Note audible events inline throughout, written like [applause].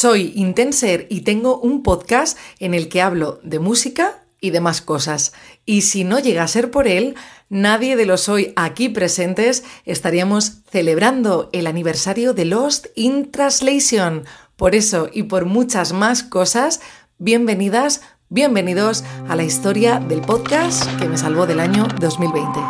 Soy Intenser y tengo un podcast en el que hablo de música y demás cosas. Y si no llega a ser por él, nadie de los hoy aquí presentes estaríamos celebrando el aniversario de Lost in Translation. Por eso y por muchas más cosas, bienvenidas, bienvenidos a la historia del podcast que me salvó del año 2020.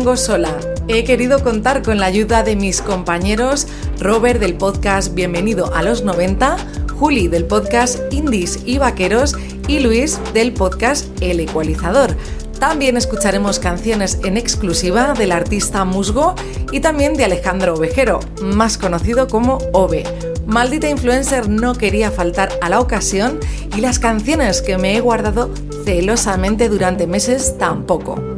Vengo sola. He querido contar con la ayuda de mis compañeros Robert del podcast Bienvenido a los 90, Juli del podcast Indies y Vaqueros y Luis del podcast El Ecualizador. También escucharemos canciones en exclusiva del artista Musgo y también de Alejandro Ovejero, más conocido como Ove. Maldita influencer no quería faltar a la ocasión y las canciones que me he guardado celosamente durante meses tampoco.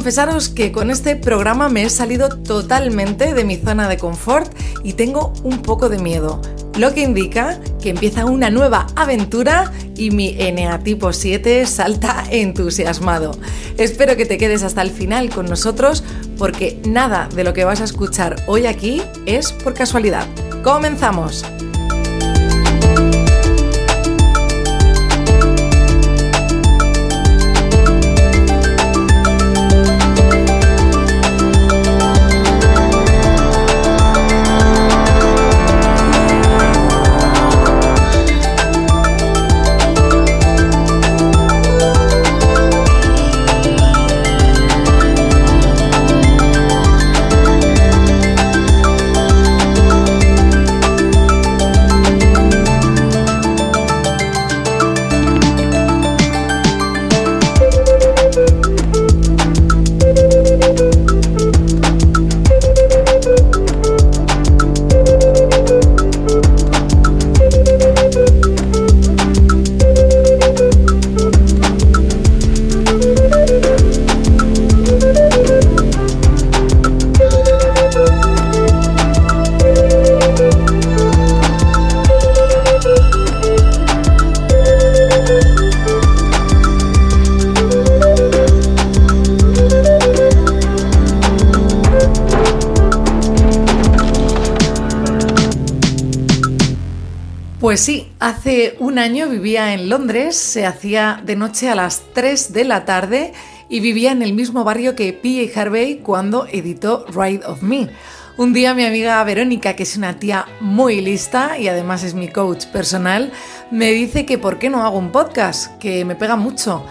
Confesaros que con este programa me he salido totalmente de mi zona de confort y tengo un poco de miedo, lo que indica que empieza una nueva aventura y mi NA tipo 7 salta entusiasmado. Espero que te quedes hasta el final con nosotros porque nada de lo que vas a escuchar hoy aquí es por casualidad. ¡Comenzamos! Pues sí, hace un año vivía en Londres, se hacía de noche a las 3 de la tarde y vivía en el mismo barrio que P.A. Harvey cuando editó Ride of Me. Un día mi amiga Verónica, que es una tía muy lista y además es mi coach personal, me dice que por qué no hago un podcast, que me pega mucho.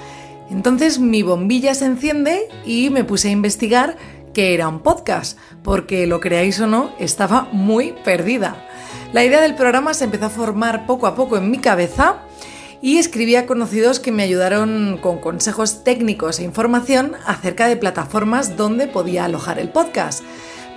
Entonces mi bombilla se enciende y me puse a investigar qué era un podcast, porque lo creáis o no, estaba muy perdida. La idea del programa se empezó a formar poco a poco en mi cabeza y escribí a conocidos que me ayudaron con consejos técnicos e información acerca de plataformas donde podía alojar el podcast.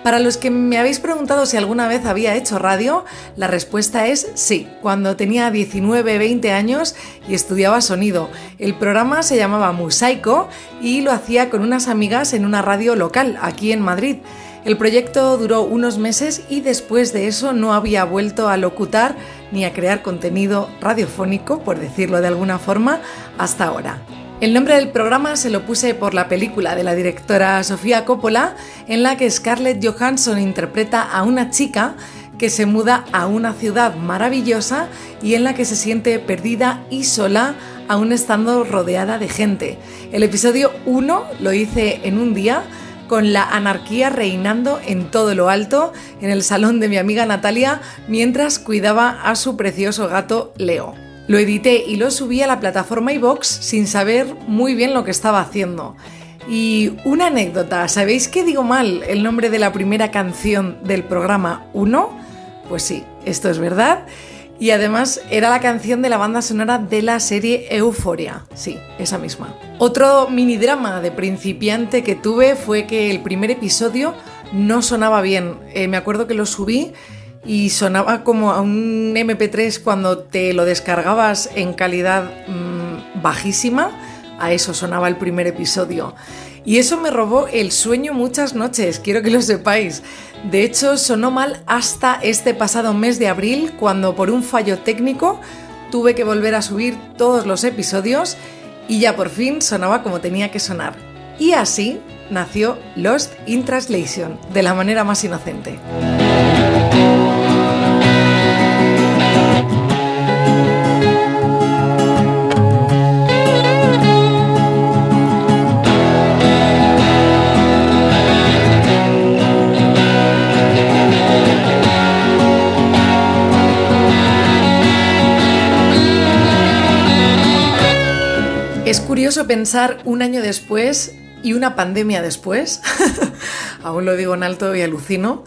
Para los que me habéis preguntado si alguna vez había hecho radio, la respuesta es sí, cuando tenía 19-20 años y estudiaba sonido. El programa se llamaba Musaico y lo hacía con unas amigas en una radio local, aquí en Madrid. El proyecto duró unos meses y después de eso no había vuelto a locutar ni a crear contenido radiofónico, por decirlo de alguna forma, hasta ahora. El nombre del programa se lo puse por la película de la directora Sofía Coppola, en la que Scarlett Johansson interpreta a una chica que se muda a una ciudad maravillosa y en la que se siente perdida y sola aún estando rodeada de gente. El episodio 1 lo hice en un día con la anarquía reinando en todo lo alto en el salón de mi amiga Natalia mientras cuidaba a su precioso gato Leo. Lo edité y lo subí a la plataforma iBox sin saber muy bien lo que estaba haciendo. Y una anécdota, ¿sabéis que digo mal el nombre de la primera canción del programa 1? Pues sí, esto es verdad. Y además era la canción de la banda sonora de la serie Euforia. Sí, esa misma. Otro mini drama de principiante que tuve fue que el primer episodio no sonaba bien. Eh, me acuerdo que lo subí y sonaba como a un MP3 cuando te lo descargabas en calidad mm, bajísima. A eso sonaba el primer episodio. Y eso me robó el sueño muchas noches, quiero que lo sepáis. De hecho, sonó mal hasta este pasado mes de abril, cuando por un fallo técnico tuve que volver a subir todos los episodios y ya por fin sonaba como tenía que sonar. Y así nació Lost in Translation, de la manera más inocente. Es curioso pensar un año después y una pandemia después, [laughs] aún lo digo en alto y alucino,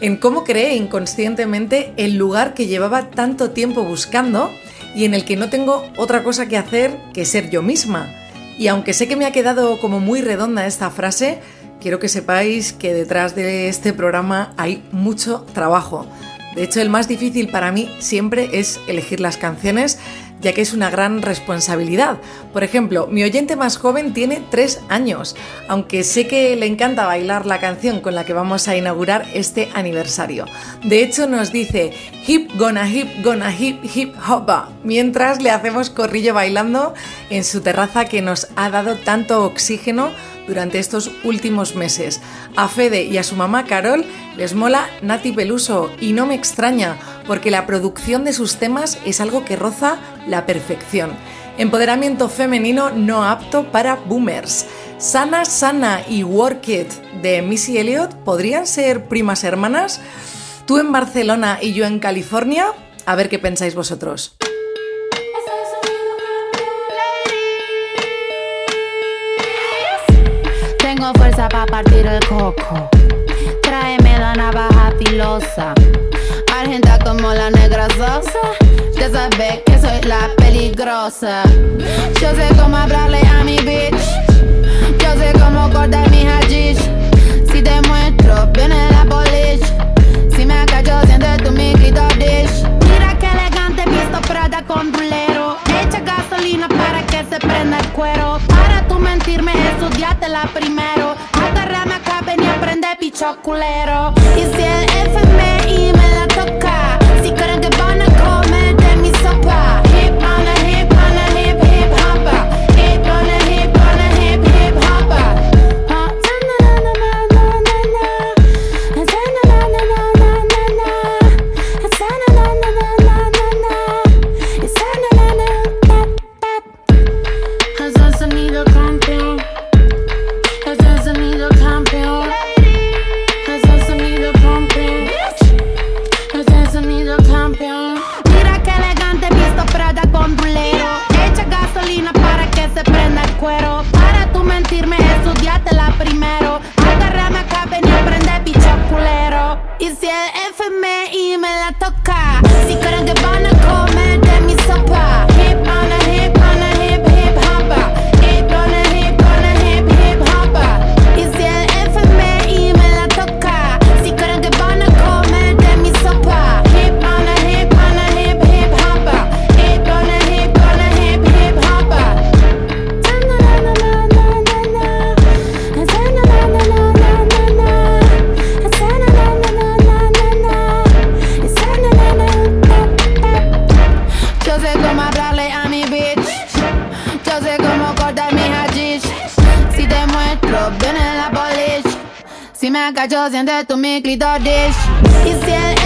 en cómo creé inconscientemente el lugar que llevaba tanto tiempo buscando y en el que no tengo otra cosa que hacer que ser yo misma. Y aunque sé que me ha quedado como muy redonda esta frase, quiero que sepáis que detrás de este programa hay mucho trabajo. De hecho, el más difícil para mí siempre es elegir las canciones ya que es una gran responsabilidad. Por ejemplo, mi oyente más joven tiene tres años, aunque sé que le encanta bailar la canción con la que vamos a inaugurar este aniversario. De hecho, nos dice hip gonna hip gonna hip hip hopa, mientras le hacemos corrillo bailando en su terraza que nos ha dado tanto oxígeno durante estos últimos meses. A Fede y a su mamá Carol les mola Nati Peluso y no me extraña porque la producción de sus temas es algo que roza la perfección. Empoderamiento femenino no apto para boomers. Sana Sana y Work It de Missy Elliott podrían ser primas hermanas. Tú en Barcelona y yo en California. A ver qué pensáis vosotros. Tengo fuerza para partir el coco. Tráeme la navaja filosa. Argenta como la negra sosa. Ya sabes que soy la peligrosa. Yo sé cómo hablarle a mi bitch. Yo sé cómo cortar mi hajish. Si te muestro, viene la polish. Si me callo, siente tu mi dish. Mira que elegante, visto Prada con bulero. Echa gasolina para que se prenda el cuero. Mentirme, la primero. Agárrame acá, ven y aprende picho culero. Y si el FMI toca, si creen que van Si me cacho, siente tu mi clitoris. Y si el FMI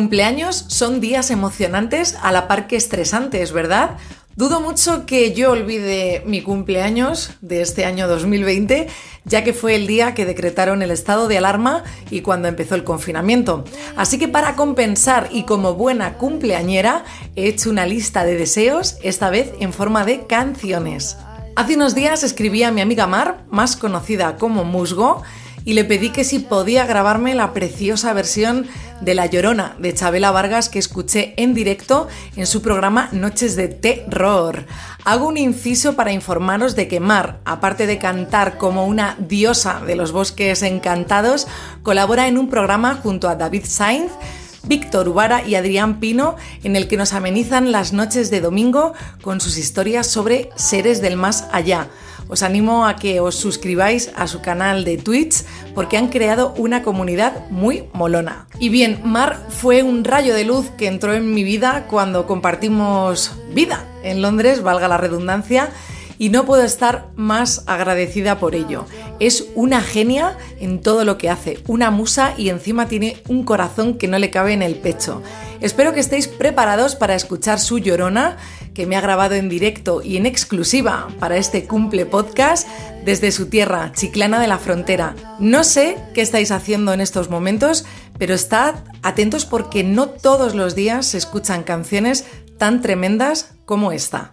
cumpleaños son días emocionantes a la par que estresantes, ¿verdad? Dudo mucho que yo olvide mi cumpleaños de este año 2020, ya que fue el día que decretaron el estado de alarma y cuando empezó el confinamiento. Así que para compensar y como buena cumpleañera, he hecho una lista de deseos, esta vez en forma de canciones. Hace unos días escribí a mi amiga Mar, más conocida como Musgo, y le pedí que si podía grabarme la preciosa versión de La Llorona de Chabela Vargas que escuché en directo en su programa Noches de Terror. Hago un inciso para informaros de que Mar, aparte de cantar como una diosa de los bosques encantados, colabora en un programa junto a David Sainz, Víctor Ubara y Adrián Pino, en el que nos amenizan las noches de domingo con sus historias sobre seres del más allá os animo a que os suscribáis a su canal de Twitch porque han creado una comunidad muy molona. Y bien, Mar fue un rayo de luz que entró en mi vida cuando compartimos vida en Londres, valga la redundancia, y no puedo estar más agradecida por ello. Es una genia en todo lo que hace, una musa y encima tiene un corazón que no le cabe en el pecho. Espero que estéis preparados para escuchar su llorona, que me ha grabado en directo y en exclusiva para este cumple podcast desde su tierra, Chiclana de la Frontera. No sé qué estáis haciendo en estos momentos, pero estad atentos porque no todos los días se escuchan canciones tan tremendas como esta.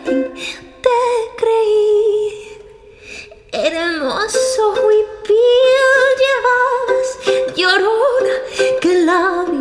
love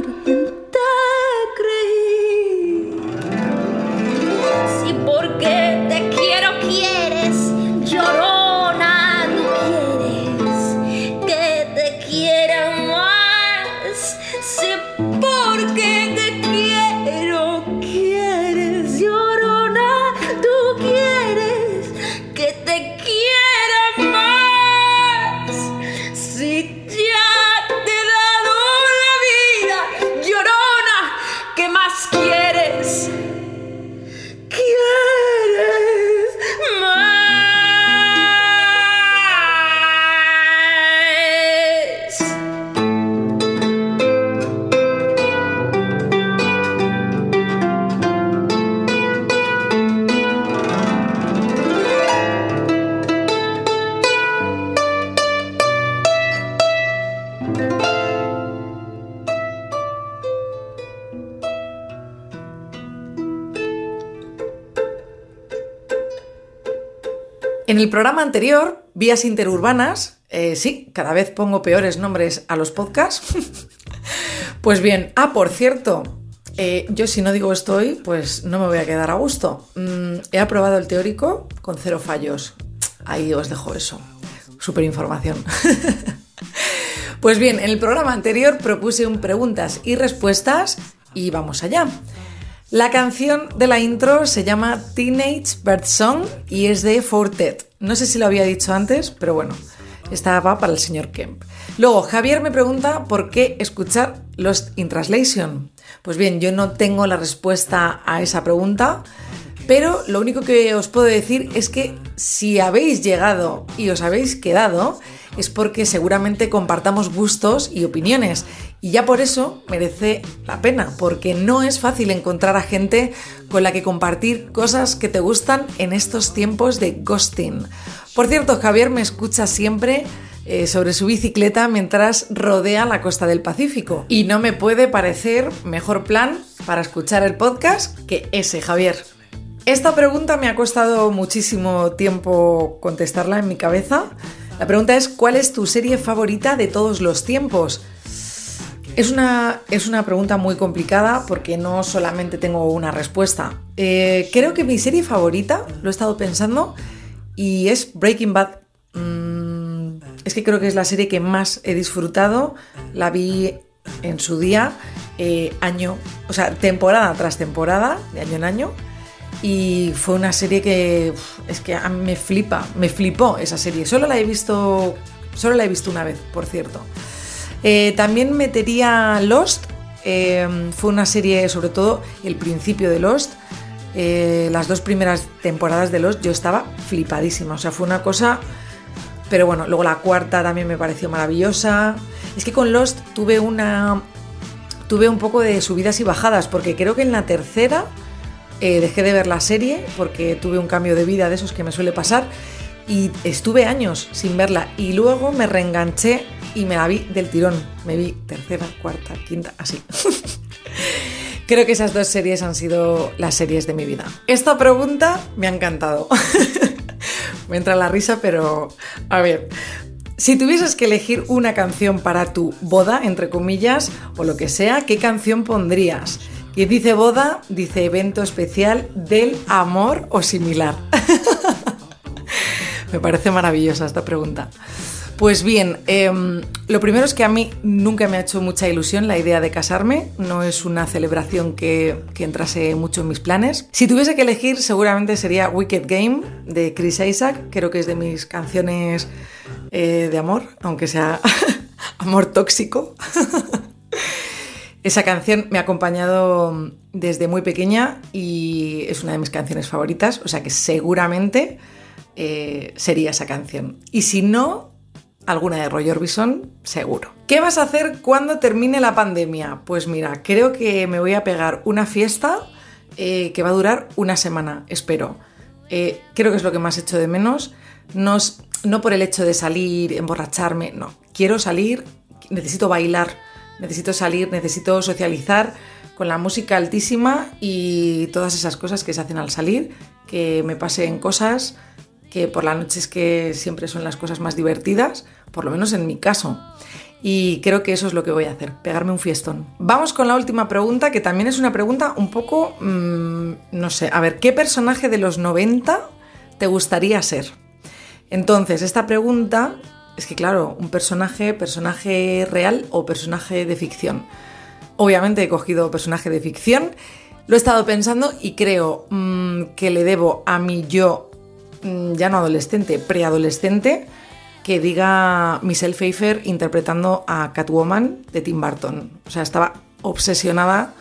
En el programa anterior, Vías Interurbanas, eh, sí, cada vez pongo peores nombres a los podcasts. [laughs] pues bien, ah, por cierto, eh, yo si no digo esto hoy, pues no me voy a quedar a gusto. Mm, he aprobado el teórico con cero fallos. Ahí os dejo eso. Super información. [laughs] pues bien, en el programa anterior propuse un preguntas y respuestas y vamos allá. La canción de la intro se llama Teenage Bird Song y es de Fortet. No sé si lo había dicho antes, pero bueno, estaba para el señor Kemp. Luego, Javier me pregunta por qué escuchar Lost in Translation. Pues bien, yo no tengo la respuesta a esa pregunta, pero lo único que os puedo decir es que si habéis llegado y os habéis quedado, es porque seguramente compartamos gustos y opiniones. Y ya por eso merece la pena, porque no es fácil encontrar a gente con la que compartir cosas que te gustan en estos tiempos de ghosting. Por cierto, Javier me escucha siempre eh, sobre su bicicleta mientras rodea la costa del Pacífico. Y no me puede parecer mejor plan para escuchar el podcast que ese, Javier. Esta pregunta me ha costado muchísimo tiempo contestarla en mi cabeza. La pregunta es, ¿cuál es tu serie favorita de todos los tiempos? Es una, es una pregunta muy complicada porque no solamente tengo una respuesta. Eh, creo que mi serie favorita, lo he estado pensando, y es Breaking Bad. Mm, es que creo que es la serie que más he disfrutado. La vi en su día, eh, año, o sea, temporada tras temporada, de año en año. Y fue una serie que es que me flipa, me flipó esa serie. Solo la he visto, solo la he visto una vez, por cierto. Eh, también metería Lost. Eh, fue una serie, sobre todo el principio de Lost. Eh, las dos primeras temporadas de Lost yo estaba flipadísima. O sea, fue una cosa. Pero bueno, luego la cuarta también me pareció maravillosa. Es que con Lost tuve una. Tuve un poco de subidas y bajadas, porque creo que en la tercera dejé de ver la serie porque tuve un cambio de vida de esos que me suele pasar y estuve años sin verla y luego me reenganché y me la vi del tirón. Me vi tercera, cuarta, quinta, así. [laughs] Creo que esas dos series han sido las series de mi vida. Esta pregunta me ha encantado. [laughs] me entra la risa, pero a ver, si tuvieses que elegir una canción para tu boda, entre comillas, o lo que sea, ¿qué canción pondrías? Y dice boda, dice evento especial del amor o similar. [laughs] Me parece maravillosa esta pregunta. Pues bien, em, lo primero es que a mí nunca me ha hecho mucha ilusión la idea de casarme, no es una celebración que, entrase mucho en mis planes. Si tuviese que elegir, seguramente sería Wicked Game de Chris Isaac, creo que es de mis canciones eh, de amor, aunque sea [laughs] amor tóxico. [laughs] Esa canción me ha acompañado desde muy pequeña y es una de mis canciones favoritas, o sea que seguramente eh, sería esa canción. Y si no, alguna de Roy Orbison, seguro. ¿Qué vas a hacer cuando termine la pandemia? Pues mira, creo que me voy a pegar una fiesta eh, que va a durar una semana, espero. Eh, creo que es lo que más hecho de menos. No, no por el hecho de salir, emborracharme, no. Quiero salir, necesito bailar necesito salir, necesito socializar con la música altísima y todas esas cosas que se hacen al salir, que me pasen cosas que por la noche es que siempre son las cosas más divertidas, por lo menos en mi caso. Y creo que eso es lo que voy a hacer, pegarme un fiestón. Vamos con la última pregunta, que también es una pregunta un poco, mm, no sé, a ver, ¿qué personaje de los 90 te gustaría ser? Entonces, esta pregunta es que claro, un personaje, personaje real o personaje de ficción. Obviamente he cogido personaje de ficción, lo he estado pensando y creo mm, que le debo a mi yo, ya no adolescente, preadolescente, que diga Michelle Pfeiffer interpretando a Catwoman de Tim Burton. O sea, estaba obsesionada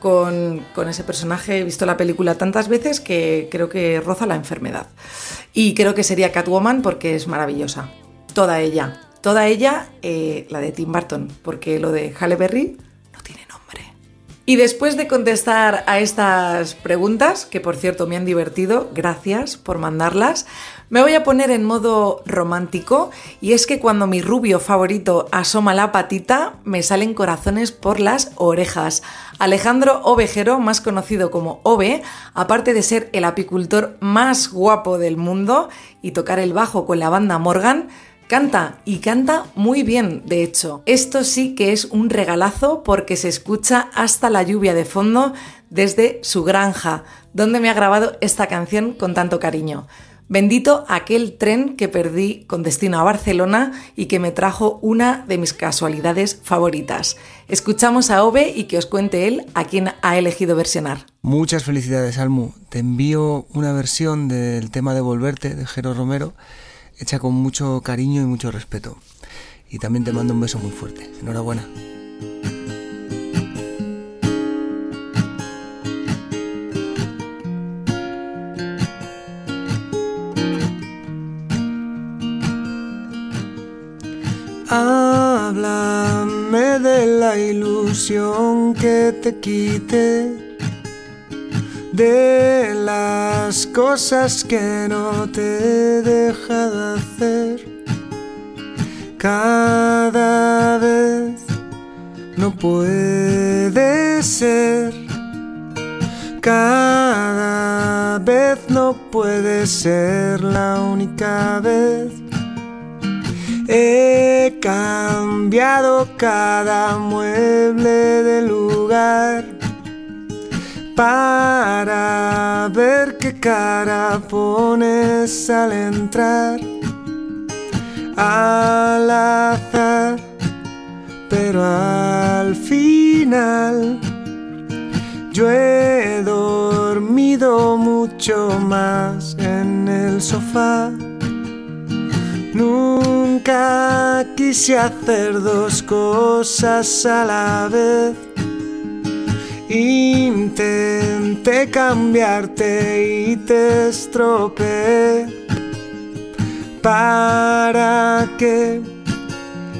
con, con, ese personaje. He visto la película tantas veces que creo que roza la enfermedad. Y creo que sería Catwoman porque es maravillosa toda ella. Toda ella, eh, la de Tim Burton, porque lo de Halle Berry. Y después de contestar a estas preguntas, que por cierto me han divertido, gracias por mandarlas, me voy a poner en modo romántico y es que cuando mi rubio favorito asoma la patita, me salen corazones por las orejas. Alejandro Ovejero, más conocido como Ove, aparte de ser el apicultor más guapo del mundo y tocar el bajo con la banda Morgan, Canta y canta muy bien, de hecho. Esto sí que es un regalazo porque se escucha hasta la lluvia de fondo desde su granja, donde me ha grabado esta canción con tanto cariño. Bendito aquel tren que perdí con destino a Barcelona y que me trajo una de mis casualidades favoritas. Escuchamos a Ove y que os cuente él a quién ha elegido versionar. Muchas felicidades, Almu. Te envío una versión del tema de Volverte de Jero Romero hecha con mucho cariño y mucho respeto. Y también te mando un beso muy fuerte. Enhorabuena. Háblame de la ilusión que te quite de las cosas que no te he dejado hacer. Cada vez no puede ser. Cada vez no puede ser la única vez. He cambiado cada mueble de lugar para ver qué cara pones al entrar al azar, pero al final yo he dormido mucho más en el sofá. Nunca quise hacer dos cosas a la vez Intenté cambiarte y te estropeé. ¿Para qué?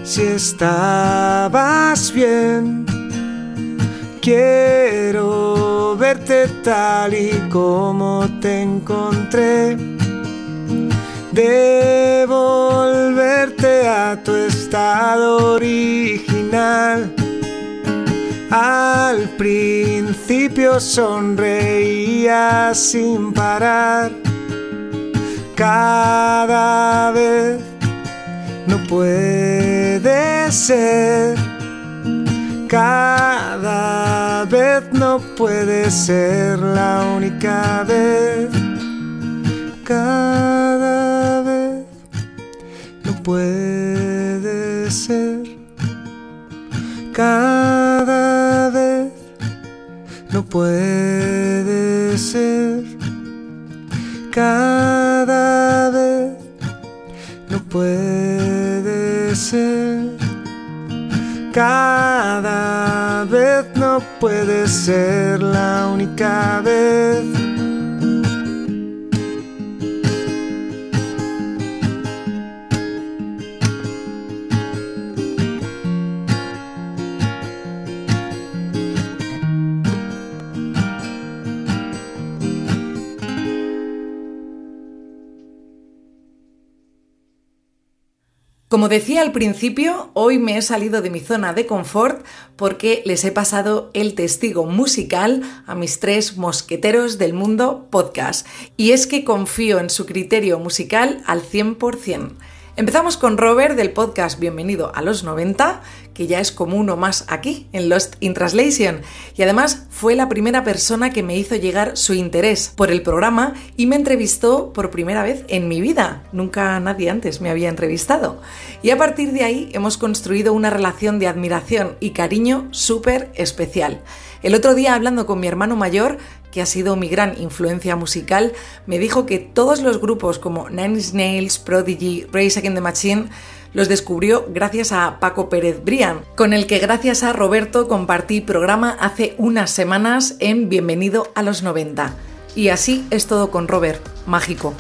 Si estabas bien, quiero verte tal y como te encontré. Devolverte a tu estado original al principio sonreía sin parar. Cada vez no puede ser. Cada vez no puede ser la única vez. Cada vez no puede ser. Cada puede ser cada vez, no puede ser cada vez, no puede ser la única vez. Como decía al principio, hoy me he salido de mi zona de confort porque les he pasado el testigo musical a mis tres mosqueteros del mundo podcast. Y es que confío en su criterio musical al 100%. Empezamos con Robert del podcast Bienvenido a los 90, que ya es como uno más aquí, en Lost in Translation, y además fue la primera persona que me hizo llegar su interés por el programa y me entrevistó por primera vez en mi vida. Nunca nadie antes me había entrevistado. Y a partir de ahí hemos construido una relación de admiración y cariño súper especial. El otro día hablando con mi hermano mayor, que ha sido mi gran influencia musical, me dijo que todos los grupos como Nine Inch Nails, Prodigy, Race Against the Machine los descubrió gracias a Paco Pérez Brian, con el que gracias a Roberto compartí programa hace unas semanas en Bienvenido a los 90. Y así es todo con Robert, mágico.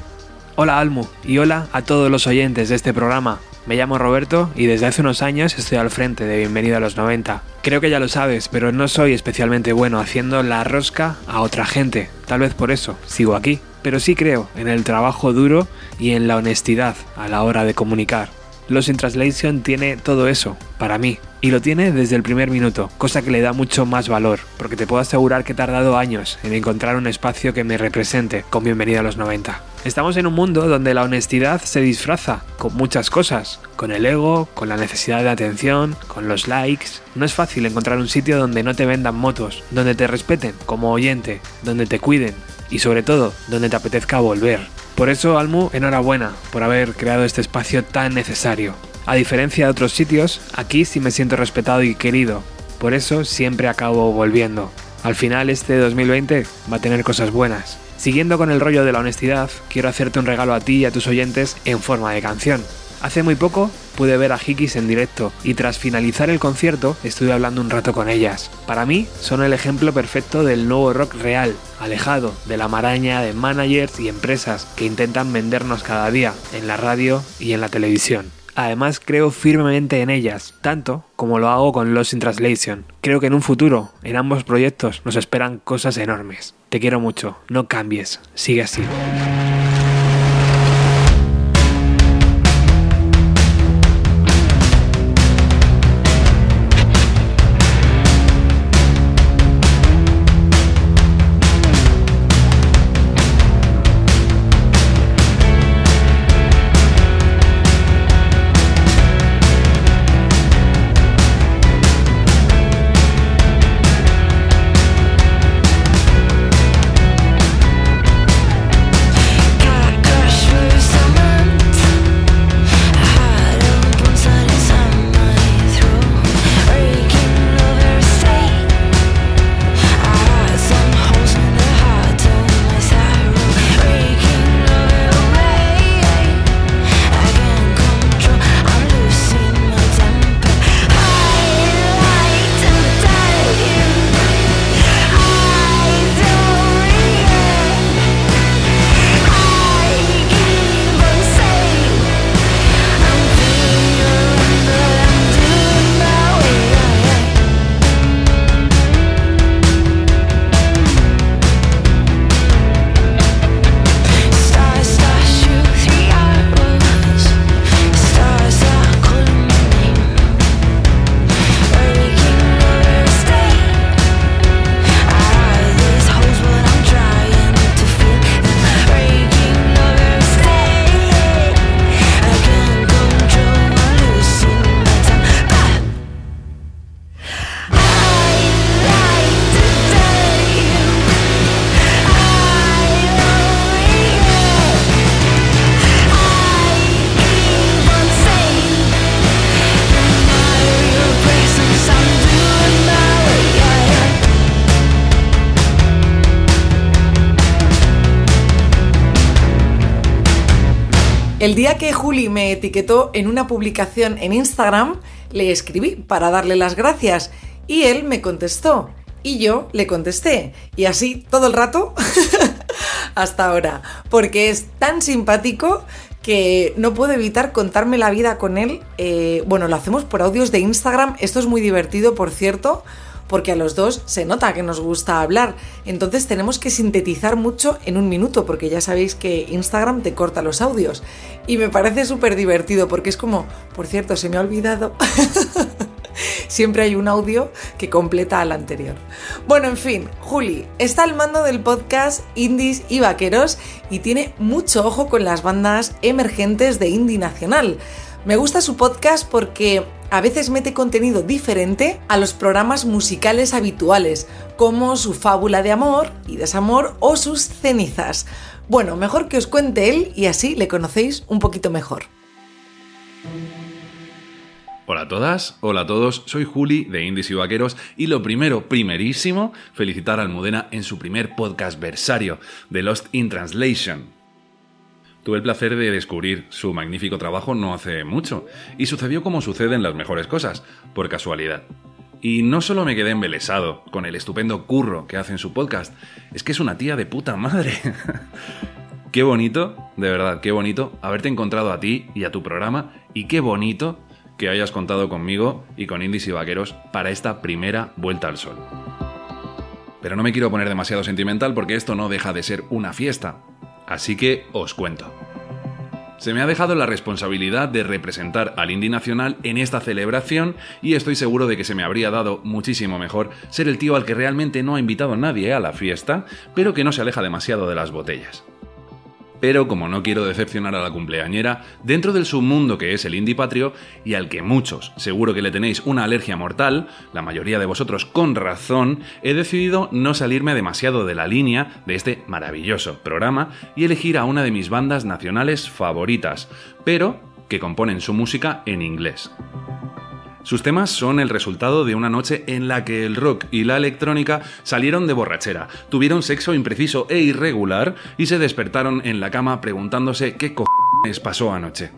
Hola Almu y hola a todos los oyentes de este programa. Me llamo Roberto y desde hace unos años estoy al frente de Bienvenido a los 90. Creo que ya lo sabes, pero no soy especialmente bueno haciendo la rosca a otra gente. Tal vez por eso sigo aquí. Pero sí creo en el trabajo duro y en la honestidad a la hora de comunicar. Los in Translation tiene todo eso, para mí, y lo tiene desde el primer minuto, cosa que le da mucho más valor, porque te puedo asegurar que he tardado años en encontrar un espacio que me represente con Bienvenida a los 90. Estamos en un mundo donde la honestidad se disfraza con muchas cosas, con el ego, con la necesidad de atención, con los likes. No es fácil encontrar un sitio donde no te vendan motos, donde te respeten como oyente, donde te cuiden y sobre todo donde te apetezca volver. Por eso, Almu, enhorabuena por haber creado este espacio tan necesario. A diferencia de otros sitios, aquí sí me siento respetado y querido. Por eso siempre acabo volviendo. Al final este 2020 va a tener cosas buenas. Siguiendo con el rollo de la honestidad, quiero hacerte un regalo a ti y a tus oyentes en forma de canción. Hace muy poco pude ver a Hikis en directo y tras finalizar el concierto estuve hablando un rato con ellas. Para mí son el ejemplo perfecto del nuevo rock real, alejado de la maraña de managers y empresas que intentan vendernos cada día en la radio y en la televisión. Además creo firmemente en ellas, tanto como lo hago con Lost in Translation. Creo que en un futuro, en ambos proyectos, nos esperan cosas enormes. Te quiero mucho, no cambies, sigue así. El día que Juli me etiquetó en una publicación en Instagram, le escribí para darle las gracias y él me contestó. Y yo le contesté. Y así todo el rato [laughs] hasta ahora, porque es tan simpático que no puedo evitar contarme la vida con él. Eh, bueno, lo hacemos por audios de Instagram, esto es muy divertido, por cierto porque a los dos se nota que nos gusta hablar. Entonces tenemos que sintetizar mucho en un minuto, porque ya sabéis que Instagram te corta los audios. Y me parece súper divertido, porque es como, por cierto, se me ha olvidado. [laughs] Siempre hay un audio que completa al anterior. Bueno, en fin, Juli está al mando del podcast Indies y Vaqueros y tiene mucho ojo con las bandas emergentes de indie nacional. Me gusta su podcast porque a veces mete contenido diferente a los programas musicales habituales, como su fábula de amor y desamor o sus cenizas. Bueno, mejor que os cuente él y así le conocéis un poquito mejor. Hola a todas, hola a todos, soy Juli de Indies y Vaqueros y lo primero, primerísimo, felicitar a Almudena en su primer podcast versario, The Lost in Translation, Tuve el placer de descubrir su magnífico trabajo no hace mucho, y sucedió como sucede en las mejores cosas, por casualidad. Y no solo me quedé embelesado con el estupendo curro que hace en su podcast, es que es una tía de puta madre. [laughs] qué bonito, de verdad, qué bonito haberte encontrado a ti y a tu programa y qué bonito que hayas contado conmigo y con Indies y Vaqueros para esta primera vuelta al sol. Pero no me quiero poner demasiado sentimental porque esto no deja de ser una fiesta. Así que os cuento. Se me ha dejado la responsabilidad de representar al Indie Nacional en esta celebración y estoy seguro de que se me habría dado muchísimo mejor ser el tío al que realmente no ha invitado nadie a la fiesta, pero que no se aleja demasiado de las botellas. Pero como no quiero decepcionar a la cumpleañera, dentro del submundo que es el indie patrio, y al que muchos seguro que le tenéis una alergia mortal, la mayoría de vosotros con razón, he decidido no salirme demasiado de la línea de este maravilloso programa y elegir a una de mis bandas nacionales favoritas, pero que componen su música en inglés. Sus temas son el resultado de una noche en la que el rock y la electrónica salieron de borrachera, tuvieron sexo impreciso e irregular y se despertaron en la cama preguntándose qué cojones pasó anoche.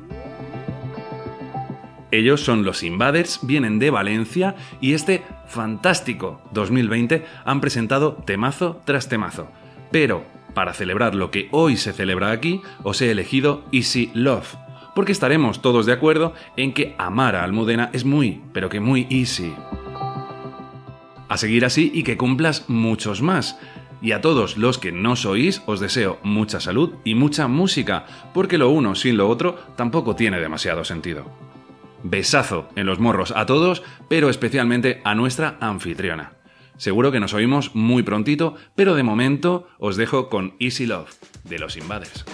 Ellos son los Invaders, vienen de Valencia y este fantástico 2020 han presentado temazo tras temazo. Pero, para celebrar lo que hoy se celebra aquí, os he elegido Easy Love porque estaremos todos de acuerdo en que amar a Almudena es muy, pero que muy easy. A seguir así y que cumplas muchos más. Y a todos los que no sois os deseo mucha salud y mucha música, porque lo uno sin lo otro tampoco tiene demasiado sentido. Besazo en los morros a todos, pero especialmente a nuestra anfitriona. Seguro que nos oímos muy prontito, pero de momento os dejo con Easy Love, de los Invaders.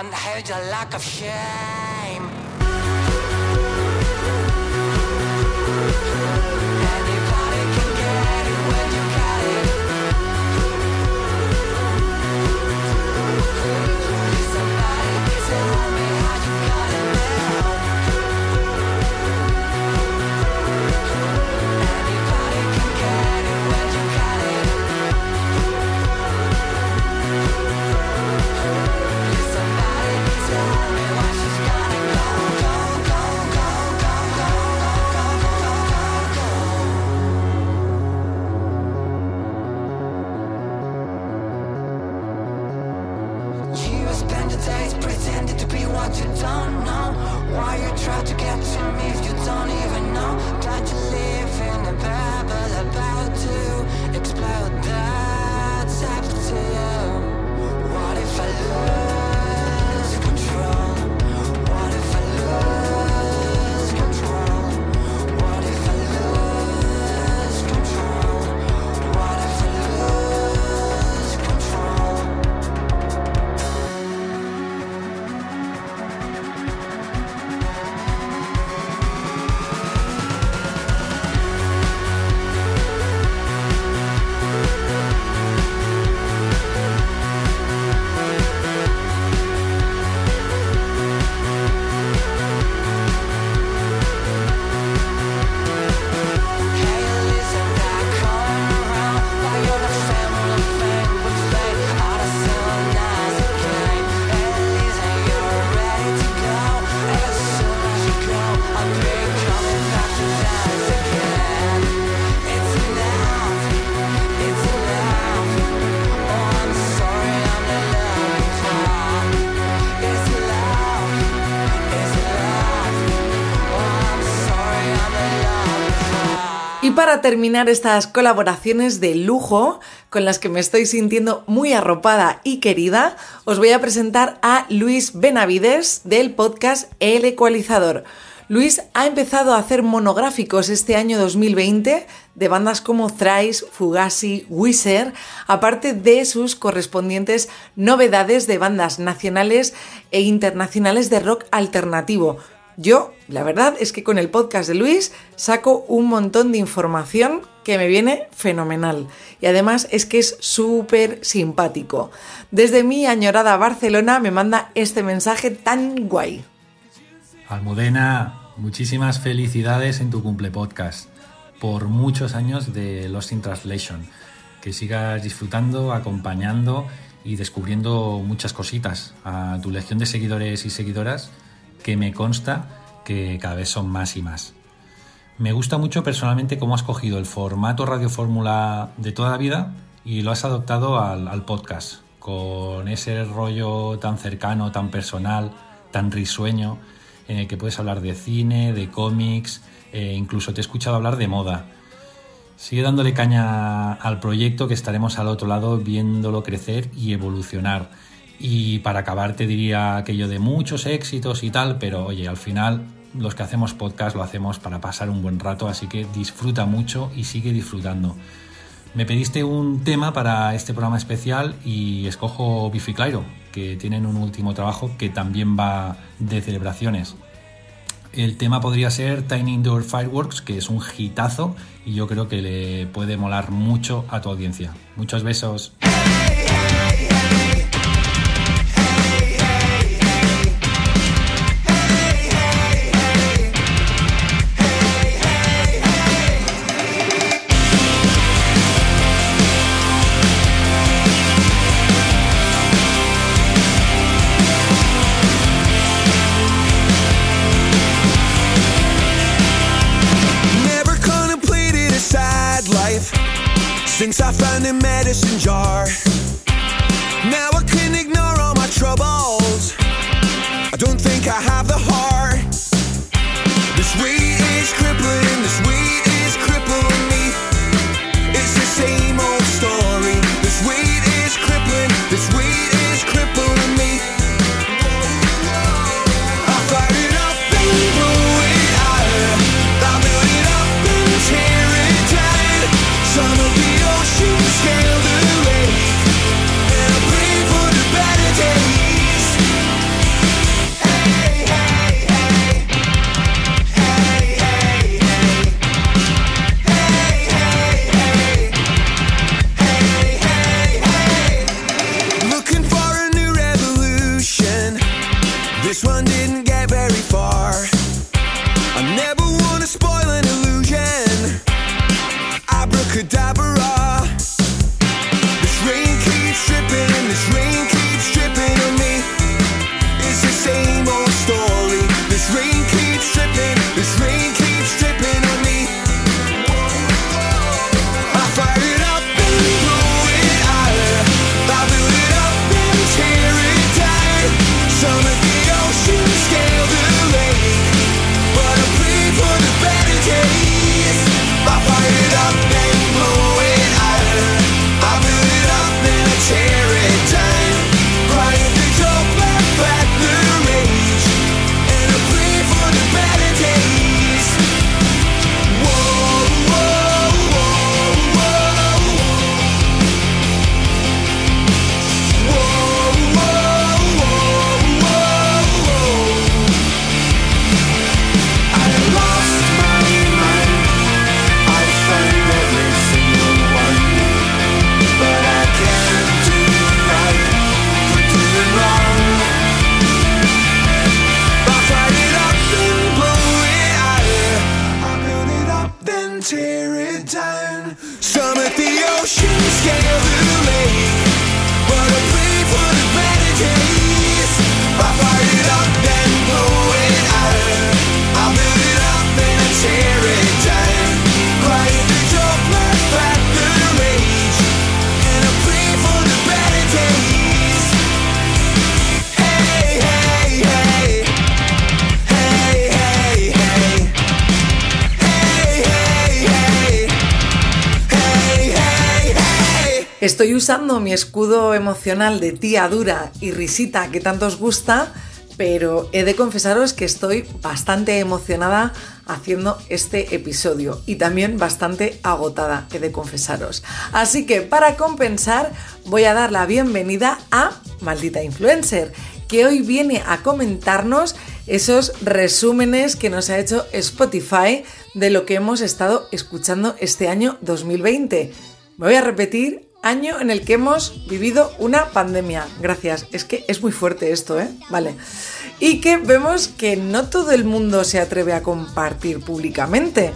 And held your lack of shame. Para terminar estas colaboraciones de lujo con las que me estoy sintiendo muy arropada y querida, os voy a presentar a Luis Benavides del podcast El Ecualizador. Luis ha empezado a hacer monográficos este año 2020 de bandas como Thrice, Fugazi, Wizard, aparte de sus correspondientes novedades de bandas nacionales e internacionales de rock alternativo. Yo, la verdad es que con el podcast de Luis saco un montón de información que me viene fenomenal. Y además es que es súper simpático. Desde mi añorada Barcelona me manda este mensaje tan guay. Almudena, muchísimas felicidades en tu cumple podcast. Por muchos años de Lost in Translation. Que sigas disfrutando, acompañando y descubriendo muchas cositas a tu legión de seguidores y seguidoras que me consta que cada vez son más y más. Me gusta mucho personalmente cómo has cogido el formato Radio Fórmula de toda la vida y lo has adoptado al, podcast, con ese rollo tan cercano, tan personal, tan risueño, en el que puedes hablar de cine, de cómics, e incluso te he escuchado hablar de moda. Sigue dándole caña al proyecto que estaremos al otro lado viéndolo crecer y evolucionar. Y para acabar te diría aquello de muchos éxitos y tal, pero oye, al final los que hacemos podcast lo hacemos para pasar un buen rato, así que disfruta mucho y sigue disfrutando. Me pediste un tema para este programa especial y escojo Biffy Clyro, que tienen un último trabajo que también va de celebraciones. El tema podría ser Tiny Indoor Fireworks, que es un hitazo y yo creo que le puede molar mucho a tu audiencia. Muchos besos. Since I found a medicine jar, Estoy usando mi escudo emocional de tía dura y risita que tanto os gusta, pero he de confesaros que estoy bastante emocionada haciendo este episodio y también bastante agotada, he de confesaros. Así que para compensar voy a dar la bienvenida a Maldita Influencer, que hoy viene a comentarnos esos resúmenes que nos ha hecho Spotify de lo que hemos estado escuchando este año 2020. Me voy a repetir, año en el que hemos vivido una pandemia. Gracias, es que es muy fuerte esto, ¿eh? Vale. Y que vemos que no todo el mundo se atreve a compartir públicamente.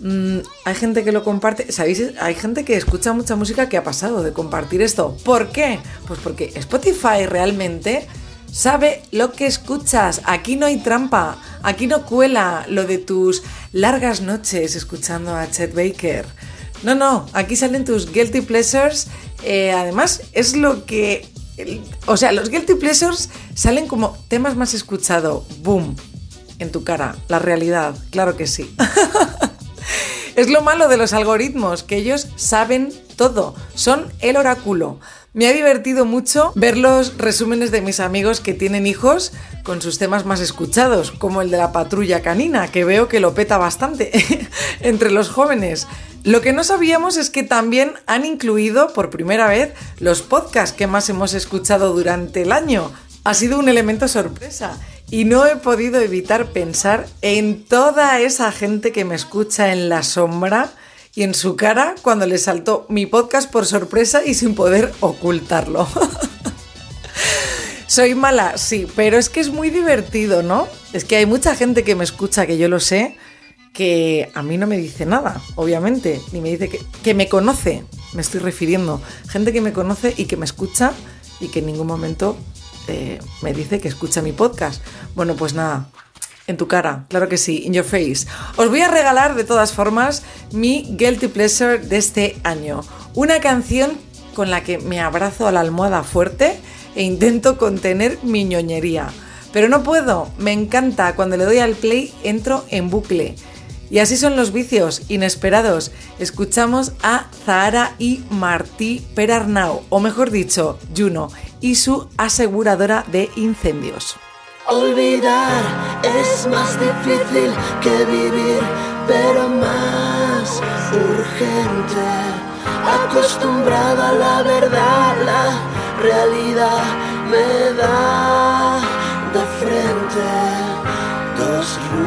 Mm, hay gente que lo comparte, ¿sabéis? Hay gente que escucha mucha música que ha pasado de compartir esto. ¿Por qué? Pues porque Spotify realmente sabe lo que escuchas. Aquí no hay trampa, aquí no cuela lo de tus largas noches escuchando a Chet Baker. No, no, aquí salen tus guilty pleasures. Eh, además, es lo que. O sea, los guilty pleasures salen como temas más escuchados. Boom. En tu cara. La realidad. Claro que sí. [laughs] es lo malo de los algoritmos, que ellos saben todo. Son el oráculo. Me ha divertido mucho ver los resúmenes de mis amigos que tienen hijos con sus temas más escuchados, como el de la patrulla canina, que veo que lo peta bastante [laughs] entre los jóvenes. Lo que no sabíamos es que también han incluido por primera vez los podcasts que más hemos escuchado durante el año. Ha sido un elemento sorpresa y no he podido evitar pensar en toda esa gente que me escucha en la sombra y en su cara cuando le saltó mi podcast por sorpresa y sin poder ocultarlo. [laughs] Soy mala, sí, pero es que es muy divertido, ¿no? Es que hay mucha gente que me escucha, que yo lo sé, que a mí no me dice nada, obviamente, ni me dice que, que me conoce, me estoy refiriendo. Gente que me conoce y que me escucha y que en ningún momento eh, me dice que escucha mi podcast. Bueno, pues nada, en tu cara, claro que sí, in your face. Os voy a regalar de todas formas mi Guilty Pleasure de este año. Una canción con la que me abrazo a la almohada fuerte e intento contener mi ñoñería. Pero no puedo, me encanta, cuando le doy al play entro en bucle. Y así son los vicios inesperados. Escuchamos a Zahara y Martí Perarnau, o mejor dicho, Juno, y su aseguradora de incendios. Olvidar es más difícil que vivir, pero más urgente. Acostumbrado a la verdad, la realidad me da de frente.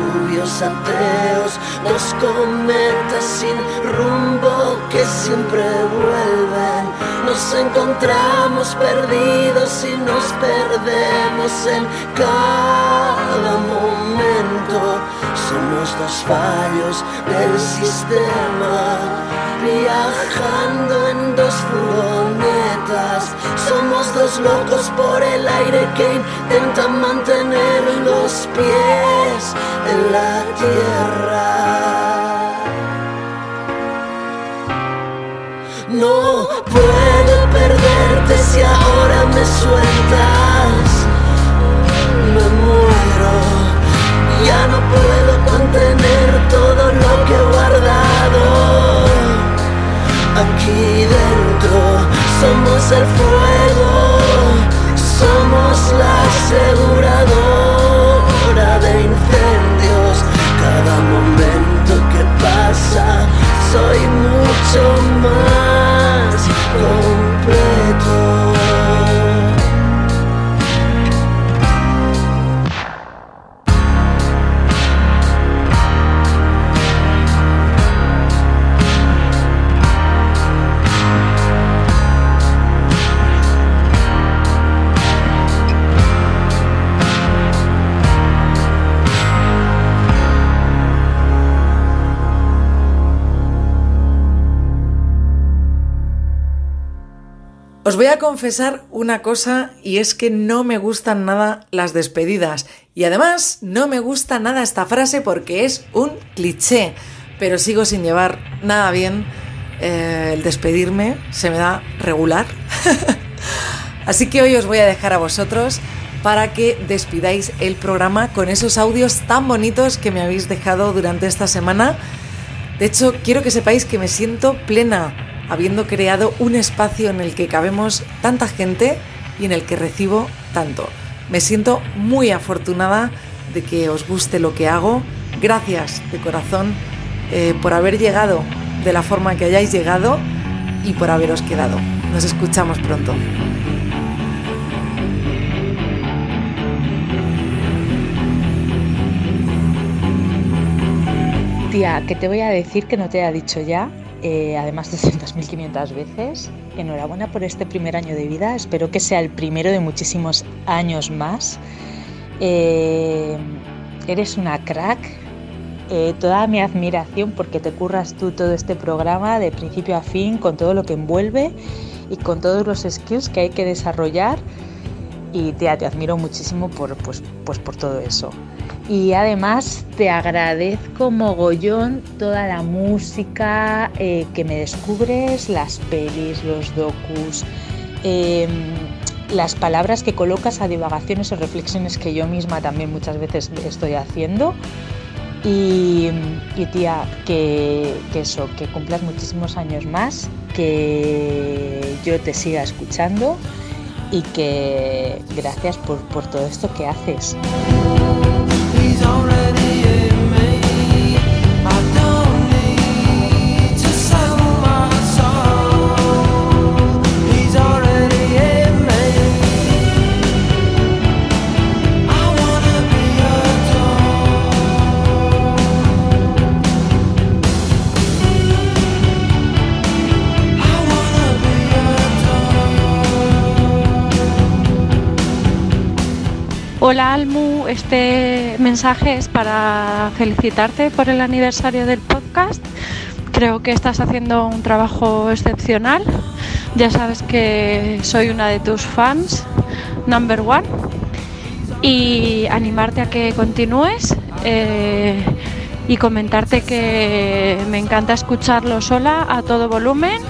Dos rubios ateos, dos cometas sin rumbo que siempre vuelven nos encontramos perdidos y nos perdemos en cada momento. Somos dos fallos del sistema, viajando en dos furgonetas. Somos dos locos por el aire que intentan mantener los pies en la tierra. No puedo perderte si ahora me sueltas. Me muero, ya no puedo contener todo lo que guardado. Aquí dentro somos el fuego, somos la aseguradora de incendios. Cada momento que pasa soy mucho más Os voy a confesar una cosa y es que no me gustan nada las despedidas. Y además no me gusta nada esta frase porque es un cliché. Pero sigo sin llevar nada bien eh, el despedirme. Se me da regular. [laughs] Así que hoy os voy a dejar a vosotros para que despidáis el programa con esos audios tan bonitos que me habéis dejado durante esta semana. De hecho, quiero que sepáis que me siento plena habiendo creado un espacio en el que cabemos tanta gente y en el que recibo tanto. Me siento muy afortunada de que os guste lo que hago. Gracias de corazón eh, por haber llegado de la forma que hayáis llegado y por haberos quedado. Nos escuchamos pronto. Tía, ¿qué te voy a decir que no te haya dicho ya? Eh, además de 200.500 veces. Enhorabuena por este primer año de vida. Espero que sea el primero de muchísimos años más. Eh, eres una crack. Eh, toda mi admiración porque te curras tú todo este programa de principio a fin con todo lo que envuelve y con todos los skills que hay que desarrollar. Y tía, te admiro muchísimo por, pues, pues por todo eso y además te agradezco mogollón toda la música eh, que me descubres, las pelis, los docus, em, las palabras que colocas a divagaciones o reflexiones que yo misma también muchas veces estoy haciendo. Y, tía, que, eso, que cumplas muchísimos años más, que yo te siga escuchando y que gracias por, por todo esto que haces. already. Hola Almu, este mensaje es para felicitarte por el aniversario del podcast. Creo que estás haciendo un trabajo excepcional. Ya sabes que soy una de tus fans, number one. Y animarte a que continúes eh, y comentarte que me encanta escucharlo sola a todo volumen,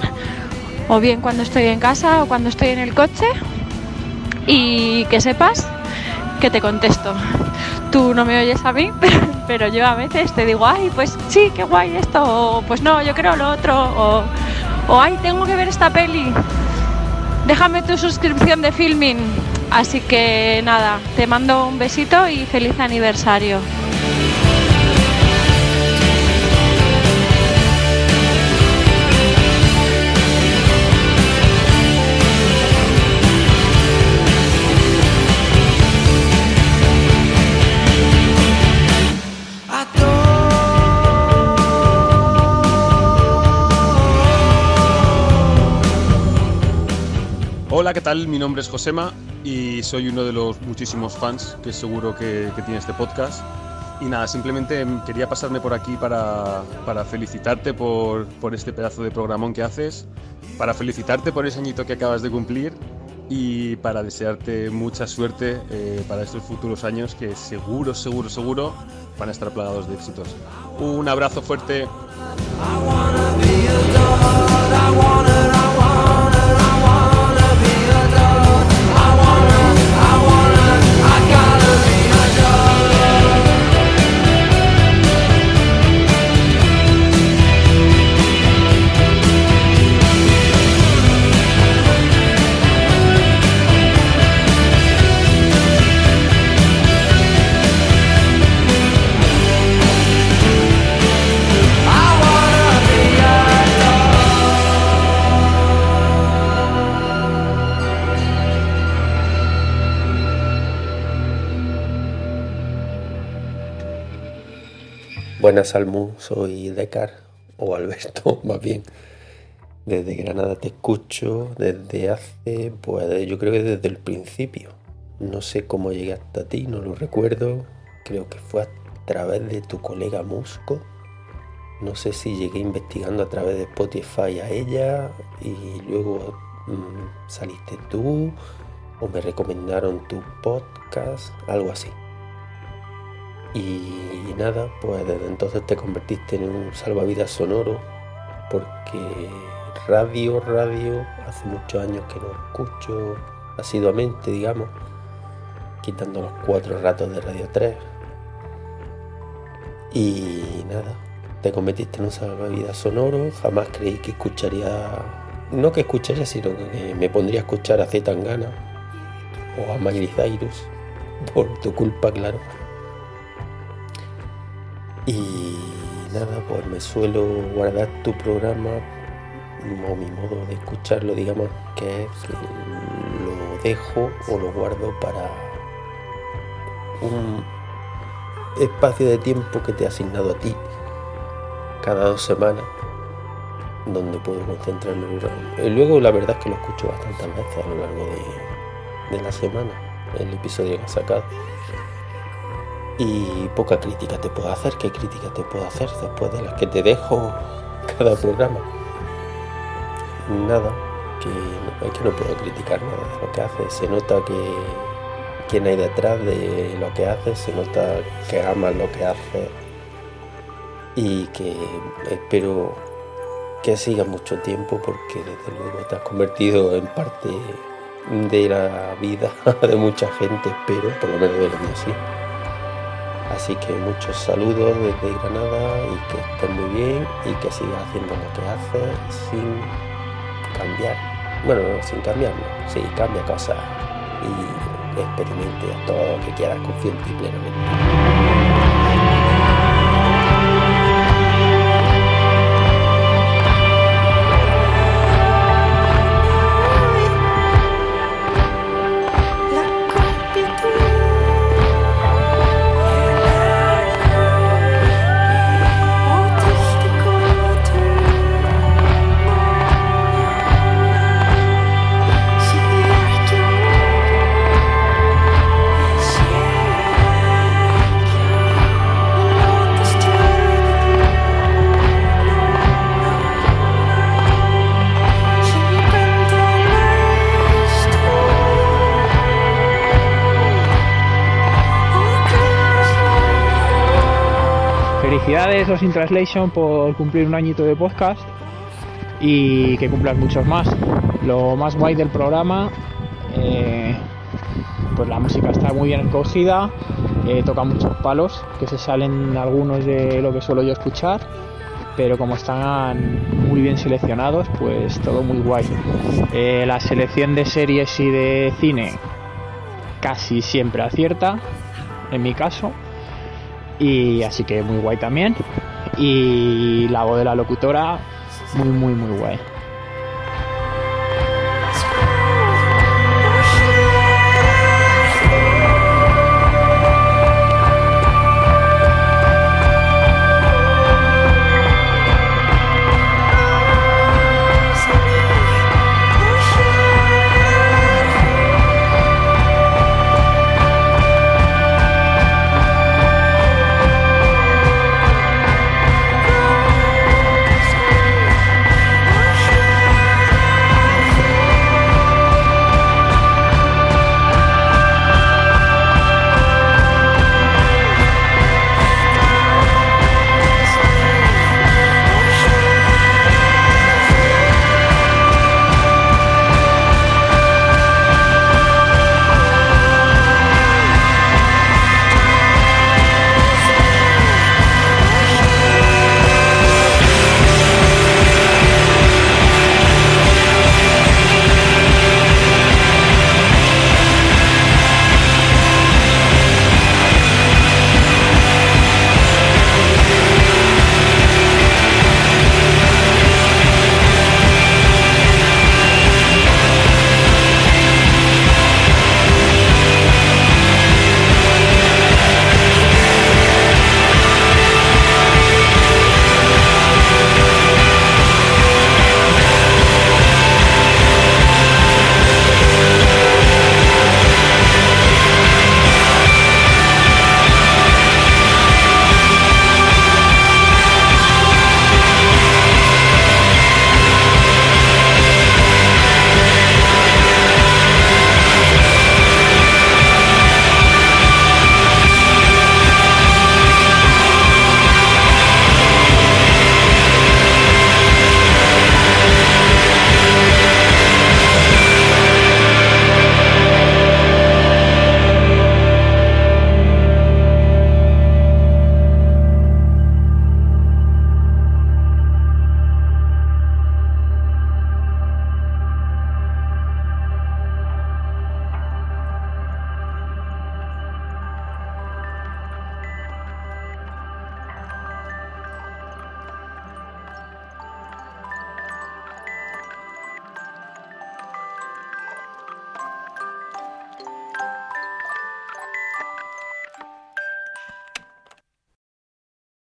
o bien cuando estoy en casa o cuando estoy en el coche. Y que sepas que te contesto. Tú no me oyes a mí, [laughs] pero yo a veces te digo, ay, pues sí, qué guay esto, o pues no, yo creo lo otro, o, o ay, tengo que ver esta peli. Déjame tu suscripción de filming. Así que nada, te mando un besito y feliz aniversario. Hola, ¿qué tal? Mi nombre es Josema y soy uno de los muchísimos fans que seguro que, tiene este podcast. Y nada, simplemente quería pasarme por aquí para, felicitarte por, este pedazo de programón que haces, para felicitarte por ese añito que acabas de cumplir y para desearte mucha suerte eh, para estos futuros años que seguro, seguro, seguro van a estar plagados de éxitos. Un abrazo fuerte. Buenas Almu, soy Decar, o Alberto [laughs] más bien. Desde Granada te escucho desde hace, pues yo creo que desde el principio. No sé cómo llegué hasta ti, no lo recuerdo. Creo que fue a través de tu colega Musco. No sé si llegué investigando a través de Spotify a ella y luego mm, saliste tú o me recomendaron tu podcast, algo así. Y nada, pues desde entonces te convertiste en un salvavidas sonoro, porque radio, radio, hace muchos años que no escucho asiduamente, digamos, quitando los cuatro ratos de Radio 3. Y nada, te convertiste en un salvavidas sonoro, jamás creí que escucharía, no que escucharía, sino que me pondría a escuchar a Zetangana o a Miley Cyrus, por tu culpa, claro. Y nada, pues me suelo guardar tu programa o mi modo de escucharlo, digamos, que es que lo dejo o lo guardo para un espacio de tiempo que te he asignado a ti cada dos semanas donde puedo concentrarme y luego la verdad es que lo escucho bastantes veces a lo largo de, de la semana el episodio que he sacado y poca crítica te puedo hacer. Qué crítica te puedo hacer después de las que te dejo cada programa nada que, es que no puedo criticar nada de lo que hace. Se nota que quién hay detrás de lo que hace se nota que amas lo que hace y que espero que siga mucho tiempo porque desde luego te has convertido en parte de la vida [laughs] de mucha gente, espero, por lo menos de lo mío sí. Así que muchos saludos desde Granada y que estés muy bien y que sigas haciendo lo que haces sin cambiar. Bueno, no, sin cambiar, no. Sí, cambia cosas y experimente todo lo que quieras, confía en ti plenamente. Felicidades Los In Translation por cumplir un añito de podcast y que cumplas muchos más. Lo más guay del programa, eh, pues la música está muy bien escogida, eh, toca muchos palos, que se salen algunos de lo que suelo yo escuchar, pero como están muy bien seleccionados, pues todo muy guay. Eh, la selección de series y de cine casi siempre acierta, en mi caso y así que muy guay también. Y la voz de la locutora muy muy muy guay